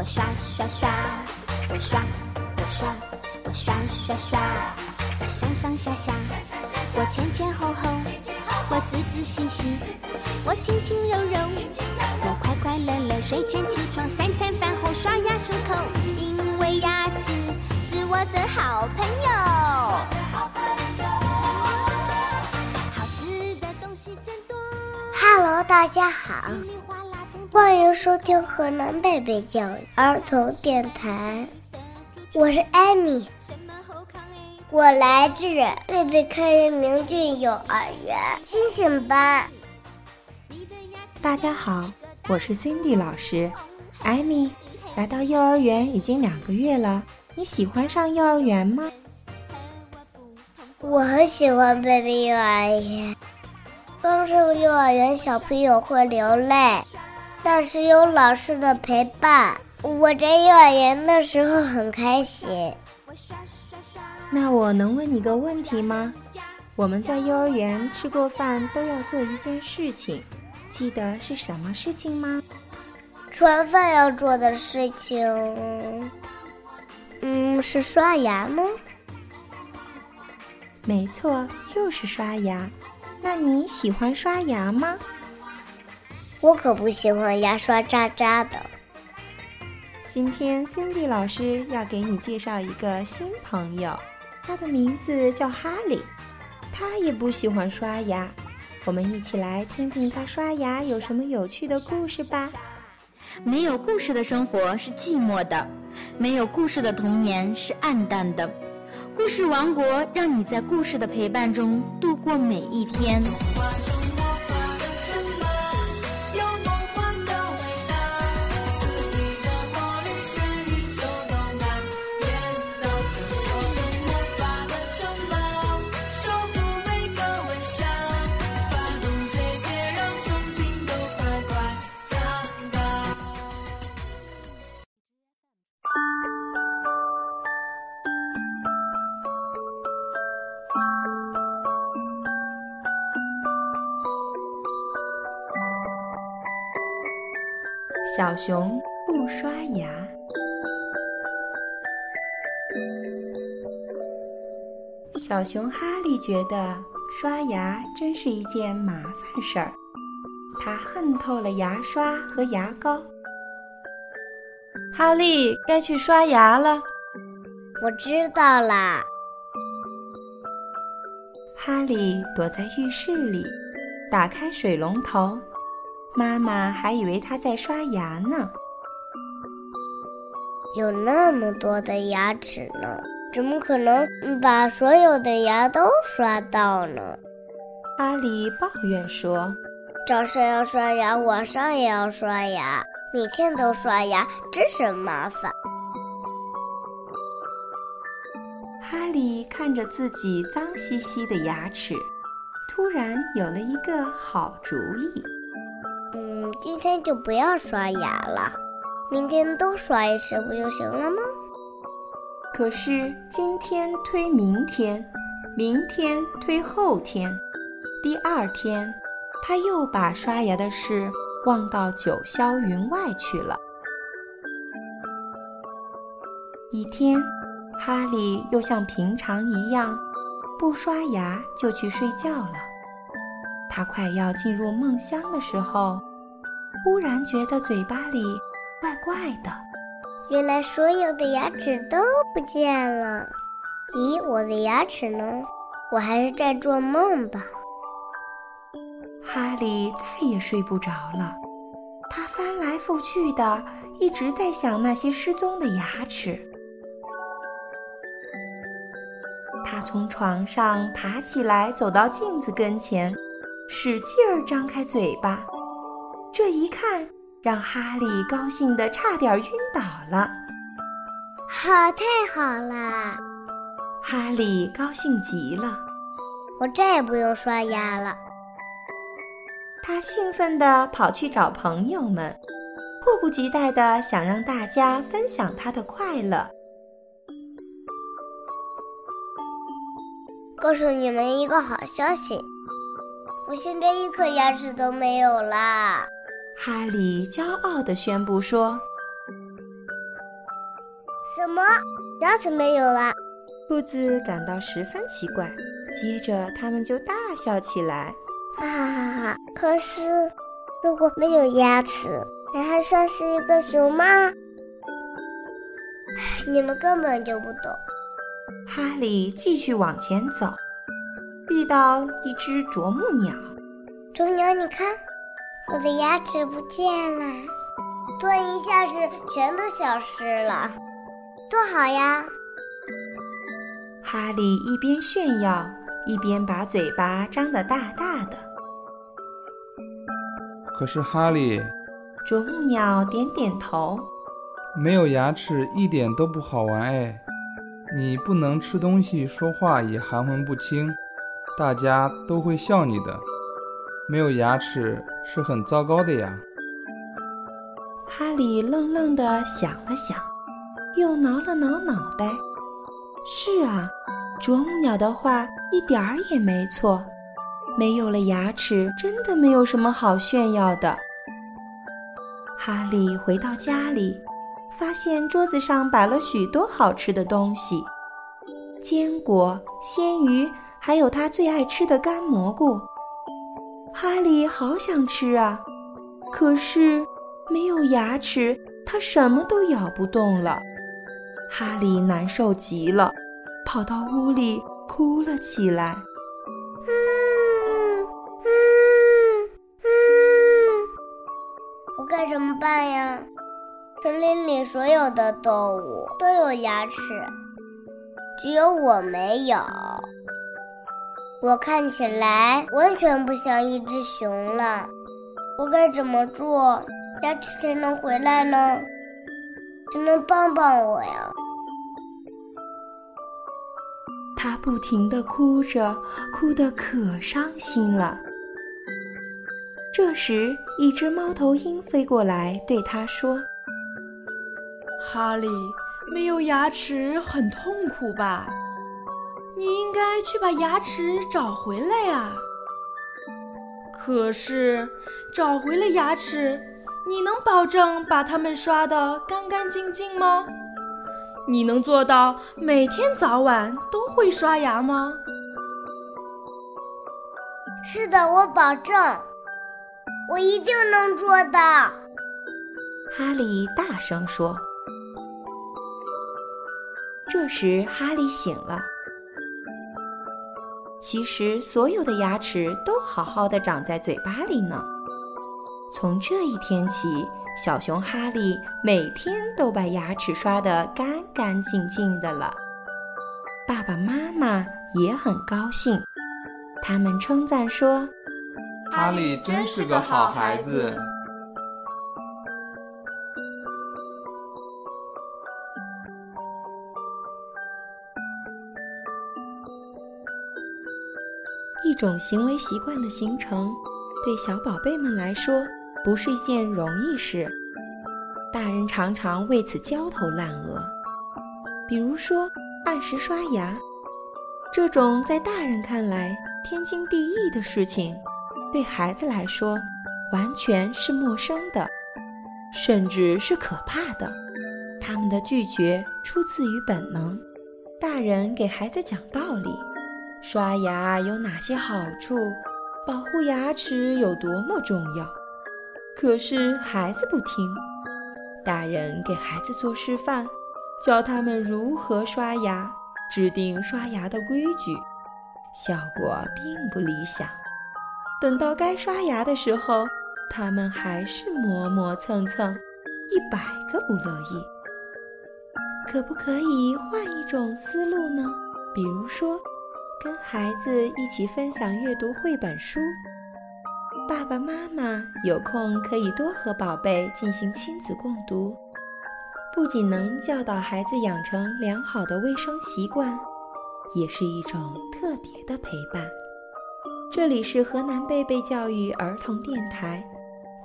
我刷刷刷，我刷我刷，我刷刷刷，我上上下下，我前前后后，我仔仔细细，我轻轻柔柔，我快快乐乐。睡前起床，三餐饭后刷牙漱口，因为牙齿是我的好朋友。好吃的东西真多。Hello，大家好，欢迎收听河南贝贝教育儿童电台，我是艾米，我来自贝贝开元明郡幼儿园星星班。大家好，我是 Cindy 老师。艾米来到幼儿园已经两个月了，你喜欢上幼儿园吗？我很喜欢贝贝幼儿园。刚上幼儿园，小朋友会流泪，但是有老师的陪伴，我在幼儿园的时候很开心。那我能问你个问题吗？我们在幼儿园吃过饭都要做一件事情，记得是什么事情吗？吃完饭要做的事情，嗯，是刷牙吗？没错，就是刷牙。那你喜欢刷牙吗？我可不喜欢牙刷渣渣的。今天 Cindy 老师要给你介绍一个新朋友，他的名字叫哈利，他也不喜欢刷牙。我们一起来听听他刷牙有什么有趣的故事吧。没有故事的生活是寂寞的，没有故事的童年是暗淡的。故事王国让你在故事的陪伴中度过每一天。小熊不刷牙。小熊哈利觉得刷牙真是一件麻烦事儿，他恨透了牙刷和牙膏。哈利，该去刷牙了。我知道啦。哈利躲在浴室里，打开水龙头。妈妈还以为他在刷牙呢。有那么多的牙齿呢，怎么可能把所有的牙都刷到呢？哈利抱怨说：“早上要刷牙，晚上也要刷牙，每天都刷牙，真是麻烦。”哈利看着自己脏兮兮的牙齿，突然有了一个好主意。今天就不要刷牙了，明天都刷一次不就行了吗？可是今天推明天，明天推后天，第二天，他又把刷牙的事忘到九霄云外去了。一天，哈利又像平常一样，不刷牙就去睡觉了。他快要进入梦乡的时候，忽然觉得嘴巴里怪怪的。原来所有的牙齿都不见了。咦，我的牙齿呢？我还是在做梦吧。哈利再也睡不着了，他翻来覆去的，一直在想那些失踪的牙齿。他从床上爬起来，走到镜子跟前。使劲儿张开嘴巴，这一看让哈利高兴的差点晕倒了。好，太好了！哈利高兴极了，我再也不用刷牙了。他兴奋地跑去找朋友们，迫不及待地想让大家分享他的快乐。告诉你们一个好消息。我现在一颗牙齿都没有啦！哈利骄傲地宣布说：“什么？牙齿没有了？兔子感到十分奇怪，接着他们就大笑起来，哈哈哈哈！可是，如果没有牙齿，那还算是一个熊吗？你们根本就不懂。哈利继续往前走，遇到一只啄木鸟。啄木鸟，你看，我的牙齿不见了，突然一下子全都消失了，多好呀！哈利一边炫耀，一边把嘴巴张得大大的。可是哈利，啄木鸟点点头。没有牙齿一点都不好玩哎，你不能吃东西、说话也含混不清，大家都会笑你的。没有牙齿是很糟糕的呀。哈利愣愣的想了想，又挠了挠脑袋。是啊，啄木鸟的话一点儿也没错，没有了牙齿，真的没有什么好炫耀的。哈利回到家里。发现桌子上摆了许多好吃的东西，坚果、鲜鱼，还有他最爱吃的干蘑菇。哈利好想吃啊，可是没有牙齿，他什么都咬不动了。哈利难受极了，跑到屋里哭了起来。嗯嗯嗯，我该怎么办呀？森林里所有的动物都有牙齿，只有我没有。我看起来完全不像一只熊了。我该怎么做，牙齿才能回来呢？谁能帮帮我呀？他不停的哭着，哭得可伤心了。这时，一只猫头鹰飞过来，对他说。哈利，没有牙齿很痛苦吧？你应该去把牙齿找回来呀。可是，找回了牙齿，你能保证把它们刷得干干净净吗？你能做到每天早晚都会刷牙吗？是的，我保证，我一定能做到。哈利大声说。这时，哈利醒了。其实，所有的牙齿都好好的长在嘴巴里呢。从这一天起，小熊哈利每天都把牙齿刷得干干净净的了。爸爸妈妈也很高兴，他们称赞说：“哈利真是个好孩子。”种行为习惯的形成，对小宝贝们来说不是一件容易事。大人常常为此焦头烂额。比如说，按时刷牙，这种在大人看来天经地义的事情，对孩子来说完全是陌生的，甚至是可怕的。他们的拒绝出自于本能。大人给孩子讲道理。刷牙有哪些好处？保护牙齿有多么重要？可是孩子不听，大人给孩子做示范，教他们如何刷牙，制定刷牙的规矩，效果并不理想。等到该刷牙的时候，他们还是磨磨蹭蹭，一百个不乐意。可不可以换一种思路呢？比如说。跟孩子一起分享阅读绘本书，爸爸妈妈有空可以多和宝贝进行亲子共读，不仅能教导孩子养成良好的卫生习惯，也是一种特别的陪伴。这里是河南贝贝教育儿童电台，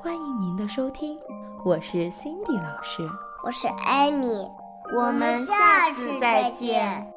欢迎您的收听，我是 Cindy 老师，我是艾米，我们下次再见。